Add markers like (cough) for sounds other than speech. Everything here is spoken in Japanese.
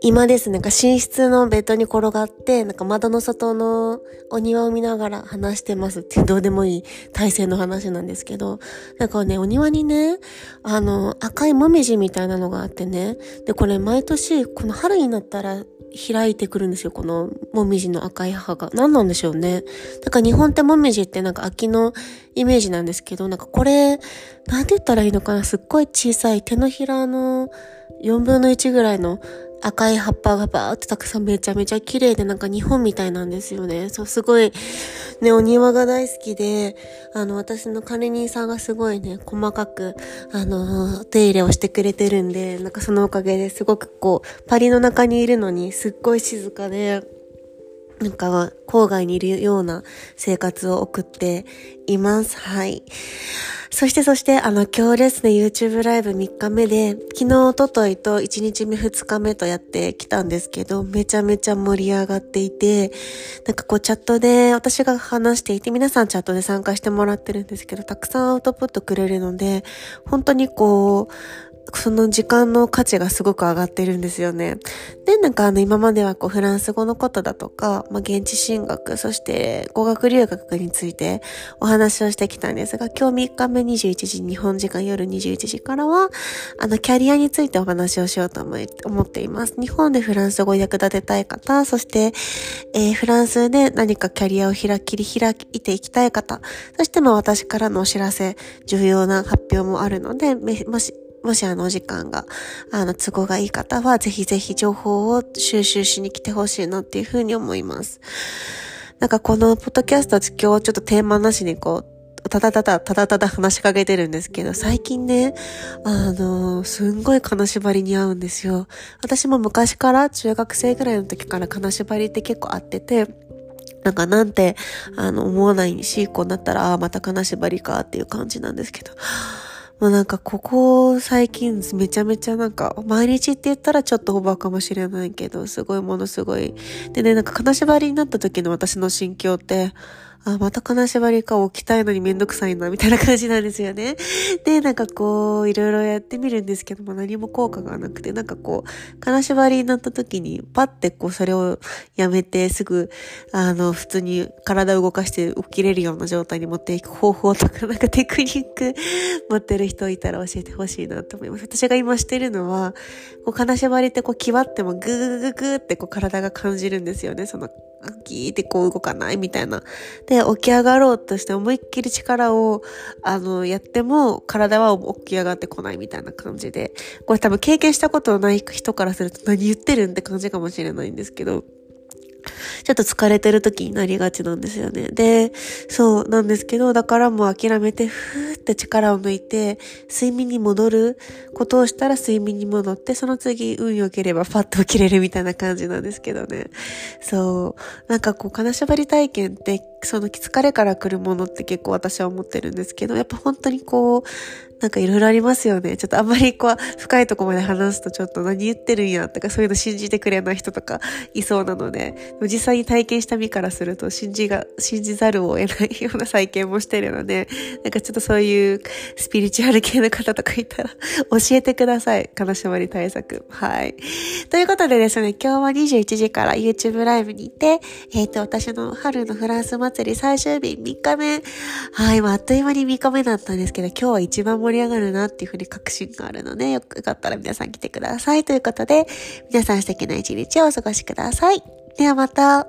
今ですね、なんか寝室のベッドに転がって、なんか窓の外のお庭を見ながら話してますってどうでもいい体勢の話なんですけど、なんかね、お庭にね、あの、赤いもみじみたいなのがあってね、で、これ毎年、この春になったら開いてくるんですよ、このもみじの赤い葉が。何なんでしょうね。なんか日本ってもみじってなんか秋のイメージなんですけど、なんかこれ、なんて言ったらいいのかな、すっごい小さい手のひらの4分の1ぐらいの赤い葉っぱがバーってたくさんめちゃめちゃ綺麗でなんか日本みたいなんですよね。そう、すごい、ね、お庭が大好きで、あの、私の管理人さんがすごいね、細かく、あの、手入れをしてくれてるんで、なんかそのおかげですごくこう、パリの中にいるのにすっごい静かで、なんか、郊外にいるような生活を送っています。はい。そしてそして、あの、今日ですね、YouTube ライブ3日目で、昨日、おとといと1日目2日目とやってきたんですけど、めちゃめちゃ盛り上がっていて、なんかこうチャットで私が話していて、皆さんチャットで参加してもらってるんですけど、たくさんアウトプットくれるので、本当にこう、その時間の価値がすごく上がってるんですよね。で、なんかあの今まではこうフランス語のことだとか、まあ現地進学、そして語学留学についてお話をしてきたんですが、今日3日目21時、日本時間夜21時からは、あのキャリアについてお話をしようと思い思っています。日本でフランス語を役立てたい方、そして、えー、フランスで何かキャリアを開き、り開いていきたい方、そしてまあ私からのお知らせ、重要な発表もあるので、もしもしあのお時間が、あの、都合がいい方は、ぜひぜひ情報を収集しに来てほしいなっていうふうに思います。なんかこのポッドキャスト今日ちょっとテーマなしにこう、ただただ、ただただ話しかけてるんですけど、最近ね、あの、すんごい金縛りに合うんですよ。私も昔から中学生ぐらいの時から金縛りって結構あってて、なんかなんて、あの、思わないし、こうなったら、ああ、また金縛りかっていう感じなんですけど、まあなんかここ最近めちゃめちゃなんか毎日って言ったらちょっとオーバーかもしれないけどすごいものすごい。でね、なんか金縛りになった時の私の心境ってあ、また金縛りか置きたいのにめんどくさいな、みたいな感じなんですよね。(laughs) で、なんかこう、いろいろやってみるんですけども、何も効果がなくて、なんかこう、金縛りになった時に、パッてこう、それをやめて、すぐ、あの、普通に体を動かして起きれるような状態に持っていく方法とか、なんかテクニック (laughs) 持ってる人いたら教えてほしいなと思います。私が今してるのは、こう、金縛りってこう、際ってもグーグーグーってこう、体が感じるんですよね。その、ギーってこう動かないみたいな。で、起き上がろうとして思いっきり力を、あの、やっても体は起き上がってこないみたいな感じで、これ多分経験したことのない人からすると何言ってるんって感じかもしれないんですけど、ちょっと疲れてる時になりがちなんですよね。で、そうなんですけど、だからもう諦めて、ふーって力を抜いて、睡眠に戻ることをしたら睡眠に戻って、その次運良ければパッと起きれるみたいな感じなんですけどね。そう。なんかこう、金縛り体験って、その疲れから来るものって結構私は思ってるんですけど、やっぱ本当にこう、なんかいろいろありますよね。ちょっとあんまりこう、深いとこまで話すとちょっと何言ってるんやとかそういうの信じてくれない人とかいそうなので、実際に体験した身からすると信じが、信じざるを得ないような再建もしてるので、なんかちょっとそういうスピリチュアル系の方とかいたら教えてください。金縛り対策。はい。ということでですね、今日は21時から YouTube ライブにいて、えっ、ー、と、私の春のフランス祭り最終日3日目。はい、まあ、あっという間に3日目だったんですけど、今日は一番盛り上がるなっていうふうに確信があるので、よかったら皆さん来てください。ということで、皆さん素敵な一日をお過ごしください。ではまた。